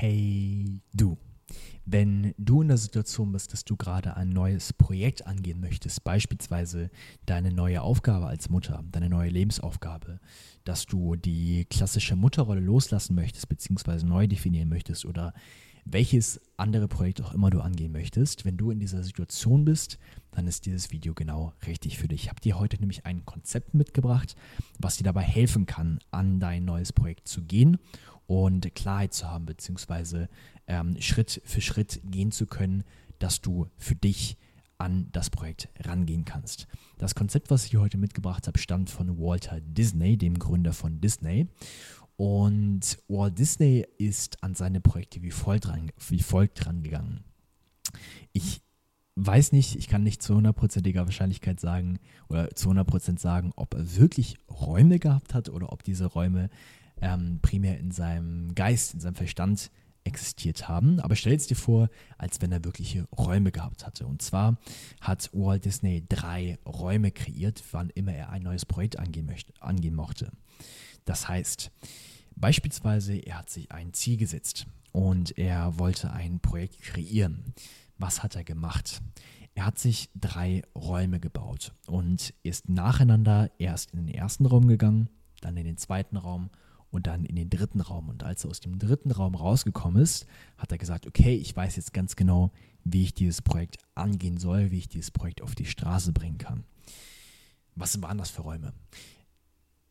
Hey du. Wenn du in der Situation bist, dass du gerade ein neues Projekt angehen möchtest, beispielsweise deine neue Aufgabe als Mutter, deine neue Lebensaufgabe, dass du die klassische Mutterrolle loslassen möchtest, beziehungsweise neu definieren möchtest oder welches andere Projekt auch immer du angehen möchtest, wenn du in dieser Situation bist, dann ist dieses Video genau richtig für dich. Ich habe dir heute nämlich ein Konzept mitgebracht, was dir dabei helfen kann, an dein neues Projekt zu gehen und Klarheit zu haben, beziehungsweise ähm, Schritt für Schritt gehen zu können, dass du für dich an das Projekt rangehen kannst. Das Konzept, was ich heute mitgebracht habe, stammt von Walter Disney, dem Gründer von Disney. Und Walt Disney ist an seine Projekte wie folgt, dran, wie folgt rangegangen. Ich weiß nicht, ich kann nicht zu hundertprozentiger Wahrscheinlichkeit sagen oder zu 100% sagen, ob er wirklich Räume gehabt hat oder ob diese Räume ähm, primär in seinem Geist, in seinem Verstand existiert haben. Aber stell es dir vor, als wenn er wirkliche Räume gehabt hatte. Und zwar hat Walt Disney drei Räume kreiert, wann immer er ein neues Projekt angehen, möchte, angehen mochte. Das heißt, beispielsweise, er hat sich ein Ziel gesetzt und er wollte ein Projekt kreieren. Was hat er gemacht? Er hat sich drei Räume gebaut und ist nacheinander erst in den ersten Raum gegangen, dann in den zweiten Raum und dann in den dritten Raum. Und als er aus dem dritten Raum rausgekommen ist, hat er gesagt, okay, ich weiß jetzt ganz genau, wie ich dieses Projekt angehen soll, wie ich dieses Projekt auf die Straße bringen kann. Was waren das für Räume?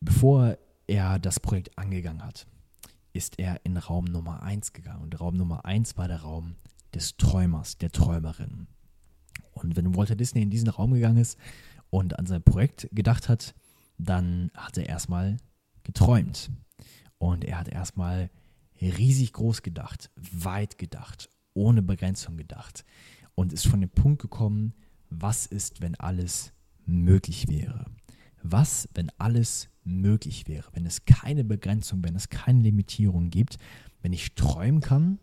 Bevor er das Projekt angegangen hat, ist er in Raum Nummer 1 gegangen. Und Raum Nummer 1 war der Raum des Träumers, der Träumerin. Und wenn Walter Disney in diesen Raum gegangen ist und an sein Projekt gedacht hat, dann hat er erstmal geträumt. Und er hat erstmal riesig groß gedacht, weit gedacht, ohne Begrenzung gedacht und ist von dem Punkt gekommen, was ist, wenn alles möglich wäre? Was, wenn alles möglich wäre, wenn es keine Begrenzung, wenn es keine Limitierung gibt, wenn ich träumen kann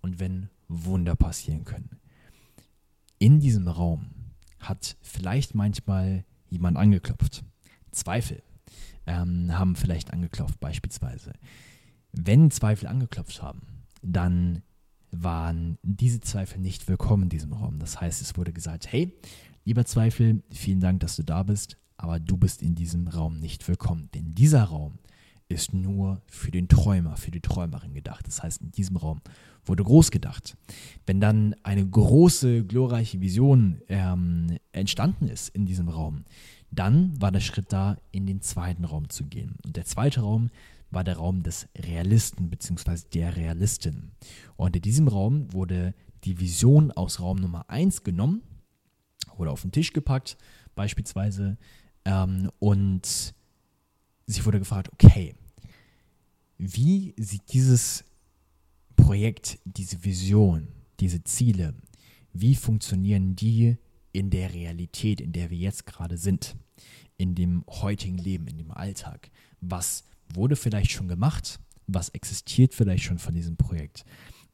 und wenn Wunder passieren können? In diesem Raum hat vielleicht manchmal jemand angeklopft. Zweifel, ähm, haben vielleicht angeklopft beispielsweise. Wenn Zweifel angeklopft haben, dann waren diese Zweifel nicht willkommen in diesem Raum. Das heißt, es wurde gesagt, hey, lieber Zweifel, vielen Dank, dass du da bist, aber du bist in diesem Raum nicht willkommen. Denn dieser Raum ist nur für den Träumer, für die Träumerin gedacht. Das heißt, in diesem Raum wurde groß gedacht. Wenn dann eine große, glorreiche Vision ähm, entstanden ist in diesem Raum, dann war der Schritt da, in den zweiten Raum zu gehen. Und der zweite Raum war der Raum des Realisten bzw. der Realistin. Und in diesem Raum wurde die Vision aus Raum Nummer 1 genommen, wurde auf den Tisch gepackt beispielsweise ähm, und sie wurde gefragt, okay, wie sieht dieses Projekt, diese Vision, diese Ziele, wie funktionieren die in der Realität, in der wir jetzt gerade sind? in dem heutigen Leben, in dem Alltag? Was wurde vielleicht schon gemacht? Was existiert vielleicht schon von diesem Projekt?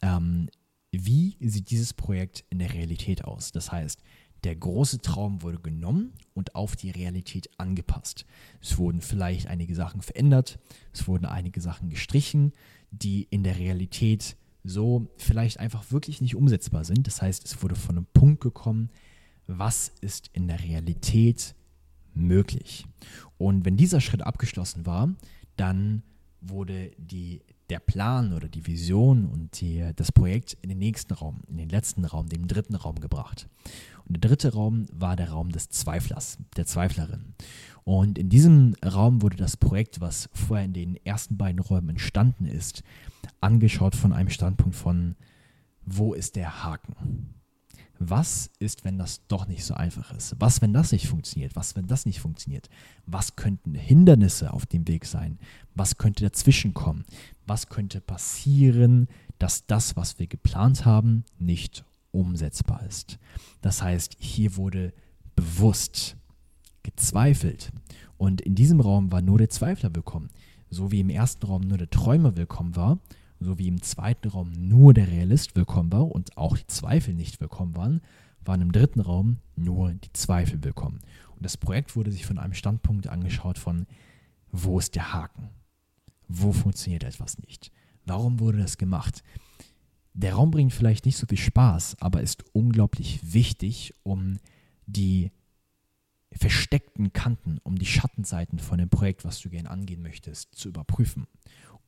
Ähm, wie sieht dieses Projekt in der Realität aus? Das heißt, der große Traum wurde genommen und auf die Realität angepasst. Es wurden vielleicht einige Sachen verändert, es wurden einige Sachen gestrichen, die in der Realität so vielleicht einfach wirklich nicht umsetzbar sind. Das heißt, es wurde von einem Punkt gekommen, was ist in der Realität möglich. Und wenn dieser Schritt abgeschlossen war, dann wurde die, der Plan oder die Vision und die, das Projekt in den nächsten Raum, in den letzten Raum, den dritten Raum gebracht. Der dritte Raum war der Raum des Zweiflers, der Zweiflerin. Und in diesem Raum wurde das Projekt, was vorher in den ersten beiden Räumen entstanden ist, angeschaut von einem Standpunkt von, wo ist der Haken? was ist, wenn das doch nicht so einfach ist? Was, wenn das nicht funktioniert? Was, wenn das nicht funktioniert? Was könnten Hindernisse auf dem Weg sein? Was könnte dazwischen kommen? Was könnte passieren, dass das, was wir geplant haben, nicht umsetzbar ist? Das heißt, hier wurde bewusst gezweifelt. Und in diesem Raum war nur der Zweifler willkommen. So wie im ersten Raum nur der Träumer willkommen war, so wie im zweiten Raum nur der Realist willkommen war und auch die Zweifel nicht willkommen waren, waren im dritten Raum nur die Zweifel willkommen. Und das Projekt wurde sich von einem Standpunkt angeschaut von, wo ist der Haken? Wo funktioniert etwas nicht? Warum wurde das gemacht? Der Raum bringt vielleicht nicht so viel Spaß, aber ist unglaublich wichtig, um die versteckten Kanten, um die Schattenseiten von dem Projekt, was du gerne angehen möchtest, zu überprüfen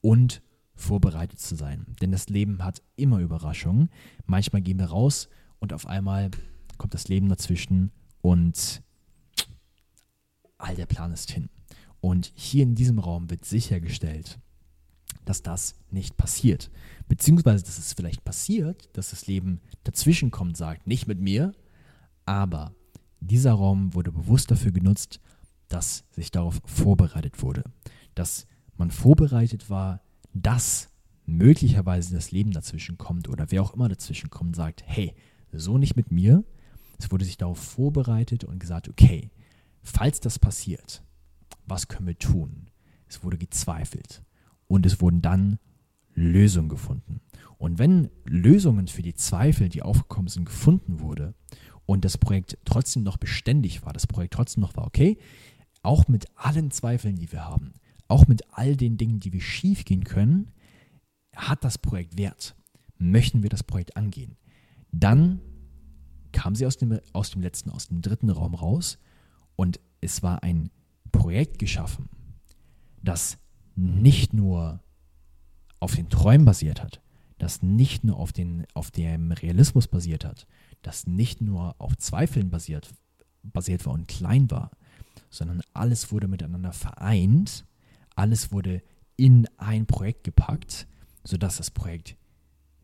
und vorbereitet zu sein. Denn das Leben hat immer Überraschungen. Manchmal gehen wir raus und auf einmal kommt das Leben dazwischen und all der Plan ist hin. Und hier in diesem Raum wird sichergestellt, dass das nicht passiert. Beziehungsweise, dass es vielleicht passiert, dass das Leben dazwischen kommt, sagt, nicht mit mir, aber dieser Raum wurde bewusst dafür genutzt, dass sich darauf vorbereitet wurde. Dass man vorbereitet war, dass möglicherweise das Leben dazwischen kommt oder wer auch immer dazwischen kommt, sagt, hey, so nicht mit mir. Es wurde sich darauf vorbereitet und gesagt, okay, falls das passiert, was können wir tun? Es wurde gezweifelt und es wurden dann Lösungen gefunden. Und wenn Lösungen für die Zweifel, die aufgekommen sind, gefunden wurde und das Projekt trotzdem noch beständig war, das Projekt trotzdem noch war, okay, auch mit allen Zweifeln, die wir haben, auch mit all den Dingen, die wir schief gehen können, hat das Projekt Wert. Möchten wir das Projekt angehen? Dann kam sie aus dem, aus dem letzten, aus dem dritten Raum raus und es war ein Projekt geschaffen, das nicht nur auf den Träumen basiert hat, das nicht nur auf, den, auf dem Realismus basiert hat, das nicht nur auf Zweifeln basiert, basiert war und klein war, sondern alles wurde miteinander vereint, alles wurde in ein Projekt gepackt, sodass das Projekt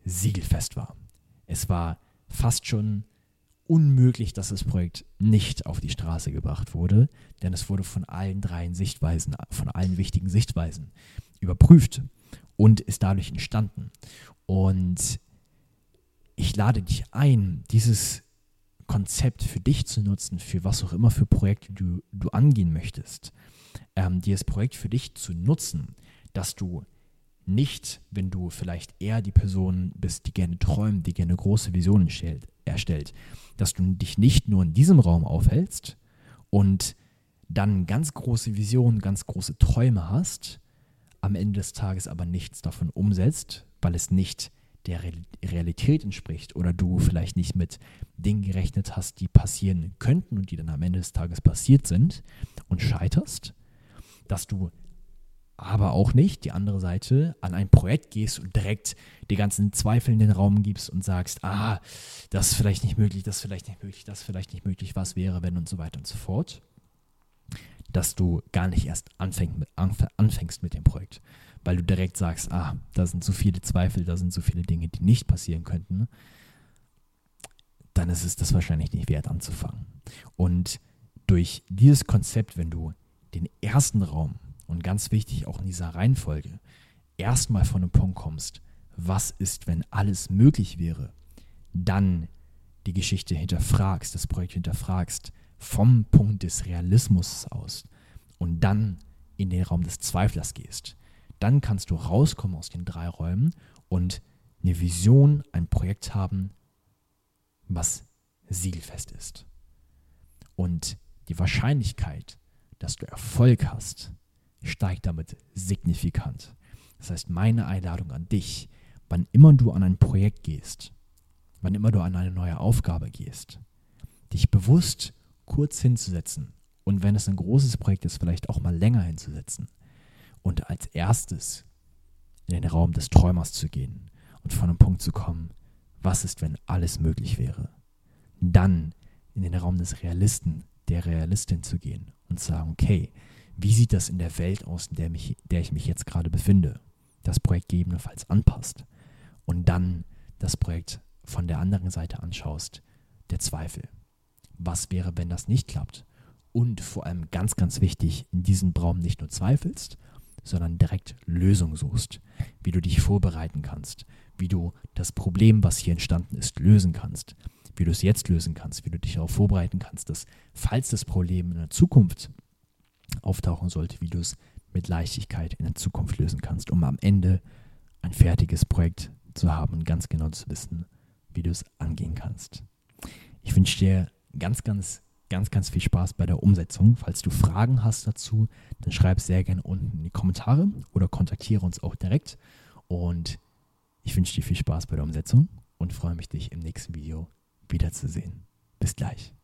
siegelfest war. Es war fast schon unmöglich, dass das Projekt nicht auf die Straße gebracht wurde, denn es wurde von allen dreien Sichtweisen, von allen wichtigen Sichtweisen überprüft und ist dadurch entstanden. Und ich lade dich ein, dieses Konzept für dich zu nutzen, für was auch immer für Projekte du, du angehen möchtest, ähm, dieses Projekt für dich zu nutzen, dass du nicht, wenn du vielleicht eher die Person bist, die gerne träumt, die gerne große Visionen stellt, erstellt, dass du dich nicht nur in diesem Raum aufhältst und dann ganz große Visionen, ganz große Träume hast, am Ende des Tages aber nichts davon umsetzt, weil es nicht der Realität entspricht oder du vielleicht nicht mit Dingen gerechnet hast, die passieren könnten und die dann am Ende des Tages passiert sind und scheiterst, dass du aber auch nicht die andere Seite an ein Projekt gehst und direkt die ganzen Zweifel in den Raum gibst und sagst, ah, das ist vielleicht nicht möglich, das ist vielleicht nicht möglich, das ist vielleicht nicht möglich, was wäre, wenn und so weiter und so fort, dass du gar nicht erst anfäng, anfängst mit dem Projekt, weil du direkt sagst, ah, da sind so viele Zweifel, da sind so viele Dinge, die nicht passieren könnten, dann ist es das wahrscheinlich nicht wert anzufangen. Und durch dieses Konzept, wenn du den ersten Raum und ganz wichtig auch in dieser Reihenfolge, erstmal von einem Punkt kommst, was ist, wenn alles möglich wäre, dann die Geschichte hinterfragst, das Projekt hinterfragst, vom Punkt des Realismus aus und dann in den Raum des Zweiflers gehst, dann kannst du rauskommen aus den drei Räumen und eine Vision, ein Projekt haben, was siegelfest ist. Und die Wahrscheinlichkeit, dass du Erfolg hast, steigt damit signifikant. Das heißt, meine Einladung an dich, wann immer du an ein Projekt gehst, wann immer du an eine neue Aufgabe gehst, dich bewusst kurz hinzusetzen und wenn es ein großes Projekt ist, vielleicht auch mal länger hinzusetzen und als erstes in den Raum des Träumers zu gehen und von einem Punkt zu kommen, was ist, wenn alles möglich wäre. Dann in den Raum des Realisten, der Realistin zu gehen und zu sagen, okay, wie sieht das in der Welt aus, in der, mich, der ich mich jetzt gerade befinde, das Projekt gegebenenfalls anpasst und dann das Projekt von der anderen Seite anschaust, der Zweifel. Was wäre, wenn das nicht klappt? Und vor allem ganz, ganz wichtig, in diesem Raum nicht nur zweifelst, sondern direkt Lösungen suchst, wie du dich vorbereiten kannst, wie du das Problem, was hier entstanden ist, lösen kannst, wie du es jetzt lösen kannst, wie du dich darauf vorbereiten kannst, dass falls das Problem in der Zukunft auftauchen sollte, wie du es mit Leichtigkeit in der Zukunft lösen kannst, um am Ende ein fertiges Projekt zu haben und ganz genau zu wissen, wie du es angehen kannst. Ich wünsche dir ganz, ganz, ganz, ganz viel Spaß bei der Umsetzung. Falls du Fragen hast dazu, dann schreib sehr gerne unten in die Kommentare oder kontaktiere uns auch direkt. Und Ich wünsche dir viel Spaß bei der Umsetzung und freue mich, dich im nächsten Video wiederzusehen. Bis gleich.